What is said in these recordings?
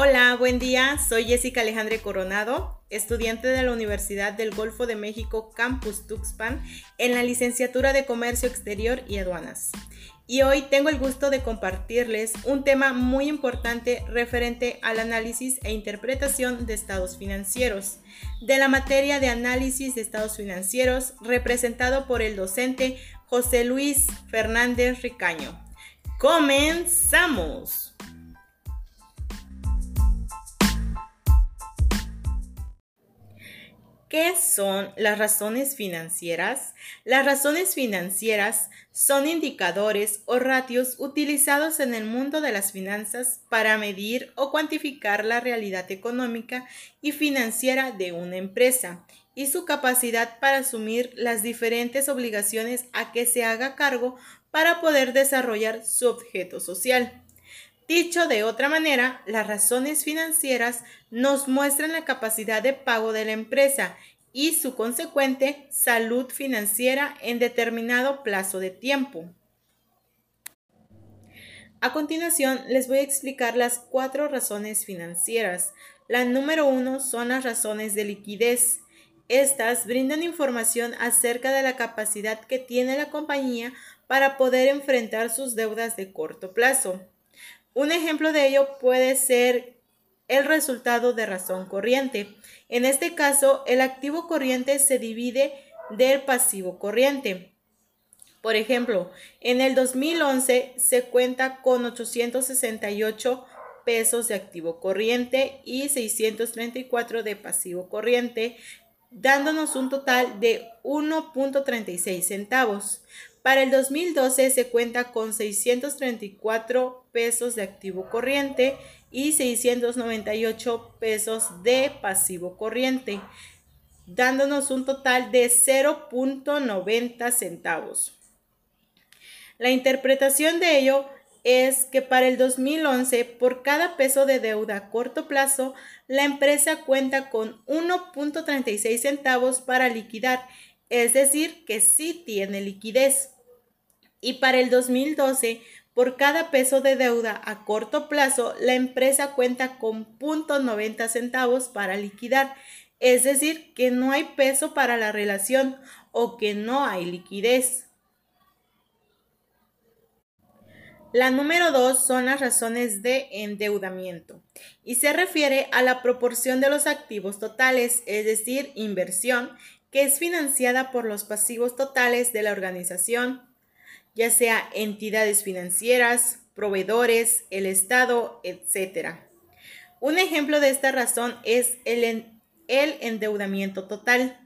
Hola, buen día. Soy Jessica Alejandre Coronado, estudiante de la Universidad del Golfo de México Campus Tuxpan en la licenciatura de Comercio Exterior y Aduanas. Y hoy tengo el gusto de compartirles un tema muy importante referente al análisis e interpretación de estados financieros, de la materia de análisis de estados financieros representado por el docente José Luis Fernández Ricaño. ¡Comenzamos! ¿Qué son las razones financieras? Las razones financieras son indicadores o ratios utilizados en el mundo de las finanzas para medir o cuantificar la realidad económica y financiera de una empresa y su capacidad para asumir las diferentes obligaciones a que se haga cargo para poder desarrollar su objeto social. Dicho de otra manera, las razones financieras nos muestran la capacidad de pago de la empresa y su consecuente salud financiera en determinado plazo de tiempo. A continuación, les voy a explicar las cuatro razones financieras. La número uno son las razones de liquidez. Estas brindan información acerca de la capacidad que tiene la compañía para poder enfrentar sus deudas de corto plazo. Un ejemplo de ello puede ser el resultado de razón corriente. En este caso, el activo corriente se divide del pasivo corriente. Por ejemplo, en el 2011 se cuenta con 868 pesos de activo corriente y 634 de pasivo corriente, dándonos un total de 1.36 centavos. Para el 2012 se cuenta con 634 pesos de activo corriente y 698 pesos de pasivo corriente, dándonos un total de 0.90 centavos. La interpretación de ello es que para el 2011, por cada peso de deuda a corto plazo, la empresa cuenta con 1.36 centavos para liquidar, es decir, que sí tiene liquidez y para el 2012, por cada peso de deuda a corto plazo, la empresa cuenta con 0.90 centavos para liquidar, es decir, que no hay peso para la relación o que no hay liquidez. La número dos son las razones de endeudamiento y se refiere a la proporción de los activos totales, es decir, inversión, que es financiada por los pasivos totales de la organización, ya sea entidades financieras, proveedores, el Estado, etc. Un ejemplo de esta razón es el, el endeudamiento total,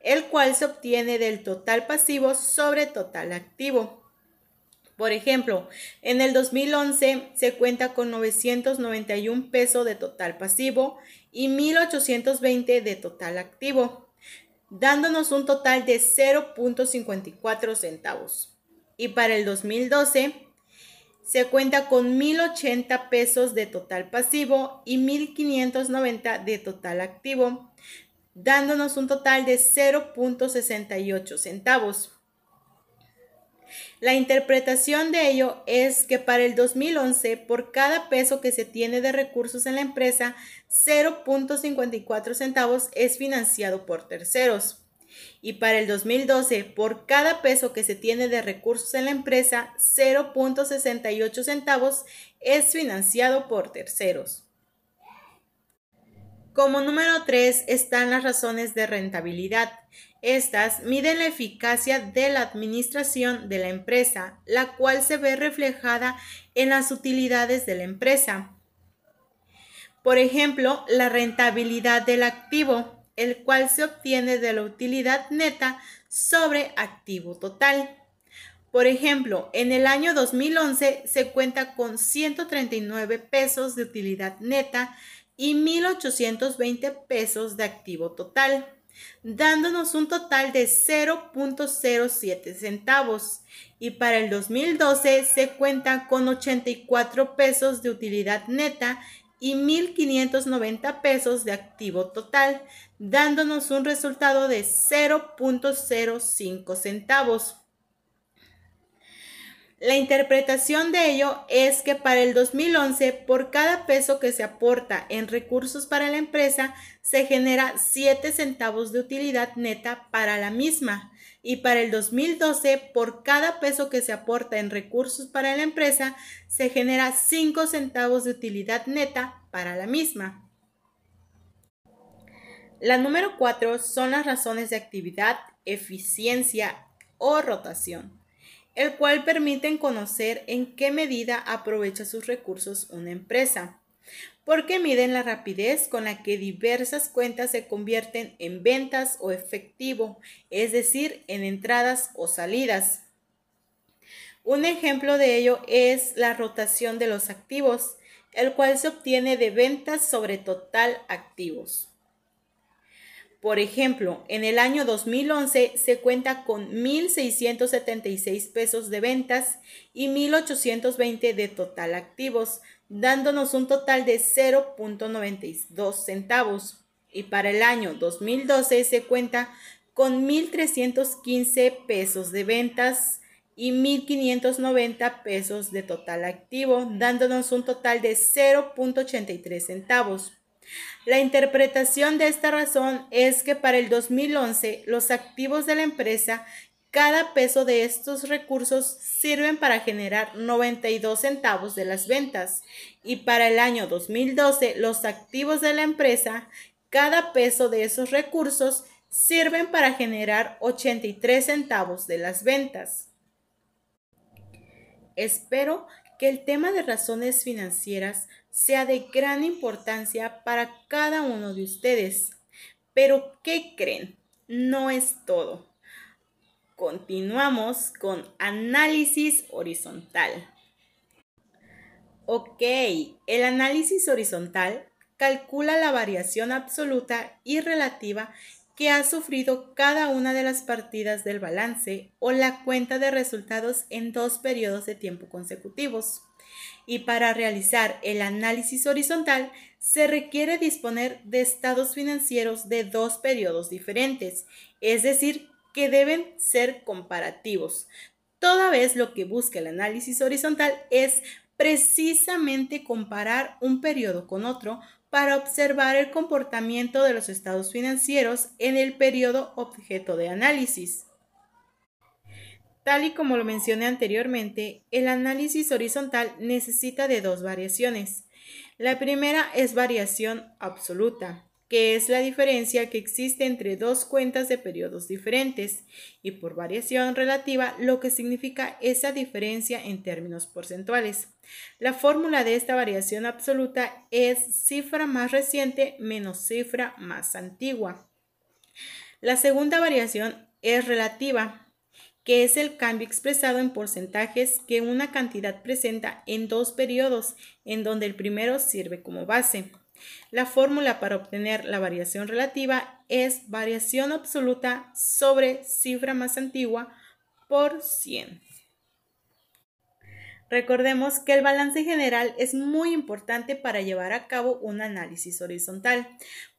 el cual se obtiene del total pasivo sobre total activo. Por ejemplo, en el 2011 se cuenta con 991 pesos de total pasivo y 1820 de total activo, dándonos un total de 0.54 centavos y para el 2012 se cuenta con 1.080 pesos de total pasivo y 1.590 de total activo, dándonos un total de 0.68 centavos. La interpretación de ello es que para el 2011, por cada peso que se tiene de recursos en la empresa, 0.54 centavos es financiado por terceros. Y para el 2012, por cada peso que se tiene de recursos en la empresa, 0.68 centavos es financiado por terceros. Como número 3 están las razones de rentabilidad. Estas miden la eficacia de la administración de la empresa, la cual se ve reflejada en las utilidades de la empresa. Por ejemplo, la rentabilidad del activo el cual se obtiene de la utilidad neta sobre activo total. Por ejemplo, en el año 2011 se cuenta con 139 pesos de utilidad neta y 1.820 pesos de activo total, dándonos un total de 0.07 centavos. Y para el 2012 se cuenta con 84 pesos de utilidad neta y 1.590 pesos de activo total, dándonos un resultado de 0.05 centavos. La interpretación de ello es que para el 2011, por cada peso que se aporta en recursos para la empresa, se genera 7 centavos de utilidad neta para la misma. Y para el 2012, por cada peso que se aporta en recursos para la empresa, se genera 5 centavos de utilidad neta para la misma. La número 4 son las razones de actividad, eficiencia o rotación el cual permiten conocer en qué medida aprovecha sus recursos una empresa, porque miden la rapidez con la que diversas cuentas se convierten en ventas o efectivo, es decir, en entradas o salidas. Un ejemplo de ello es la rotación de los activos, el cual se obtiene de ventas sobre total activos. Por ejemplo, en el año 2011 se cuenta con 1.676 pesos de ventas y 1.820 de total activos, dándonos un total de 0.92 centavos. Y para el año 2012 se cuenta con 1.315 pesos de ventas y 1.590 pesos de total activo, dándonos un total de 0.83 centavos. La interpretación de esta razón es que para el 2011 los activos de la empresa, cada peso de estos recursos sirven para generar 92 centavos de las ventas y para el año 2012 los activos de la empresa, cada peso de esos recursos sirven para generar 83 centavos de las ventas. Espero que el tema de razones financieras sea de gran importancia para cada uno de ustedes. Pero, ¿qué creen? No es todo. Continuamos con análisis horizontal. Ok, el análisis horizontal calcula la variación absoluta y relativa que ha sufrido cada una de las partidas del balance o la cuenta de resultados en dos periodos de tiempo consecutivos y para realizar el análisis horizontal se requiere disponer de estados financieros de dos periodos diferentes, es decir, que deben ser comparativos. Toda vez lo que busca el análisis horizontal es precisamente comparar un periodo con otro para observar el comportamiento de los estados financieros en el periodo objeto de análisis. Tal y como lo mencioné anteriormente, el análisis horizontal necesita de dos variaciones. La primera es variación absoluta, que es la diferencia que existe entre dos cuentas de periodos diferentes, y por variación relativa, lo que significa esa diferencia en términos porcentuales. La fórmula de esta variación absoluta es cifra más reciente menos cifra más antigua. La segunda variación es relativa, que es el cambio expresado en porcentajes que una cantidad presenta en dos periodos, en donde el primero sirve como base. La fórmula para obtener la variación relativa es variación absoluta sobre cifra más antigua por 100. Recordemos que el balance general es muy importante para llevar a cabo un análisis horizontal.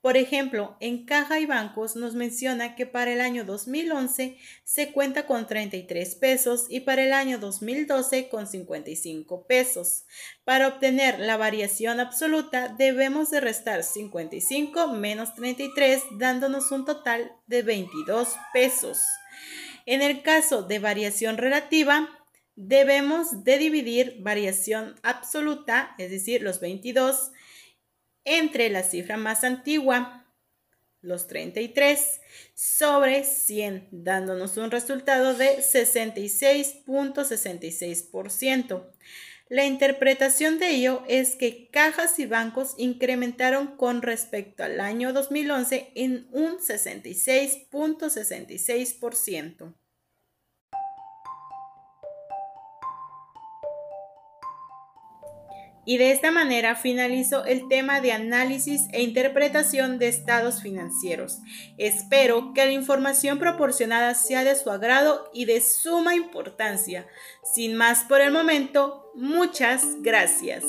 Por ejemplo, en Caja y Bancos nos menciona que para el año 2011 se cuenta con 33 pesos y para el año 2012 con 55 pesos. Para obtener la variación absoluta debemos de restar 55 menos 33 dándonos un total de 22 pesos. En el caso de variación relativa, debemos de dividir variación absoluta, es decir, los 22, entre la cifra más antigua, los 33, sobre 100, dándonos un resultado de 66.66%. La interpretación de ello es que cajas y bancos incrementaron con respecto al año 2011 en un 66.66%. Y de esta manera finalizo el tema de análisis e interpretación de estados financieros. Espero que la información proporcionada sea de su agrado y de suma importancia. Sin más por el momento, muchas gracias.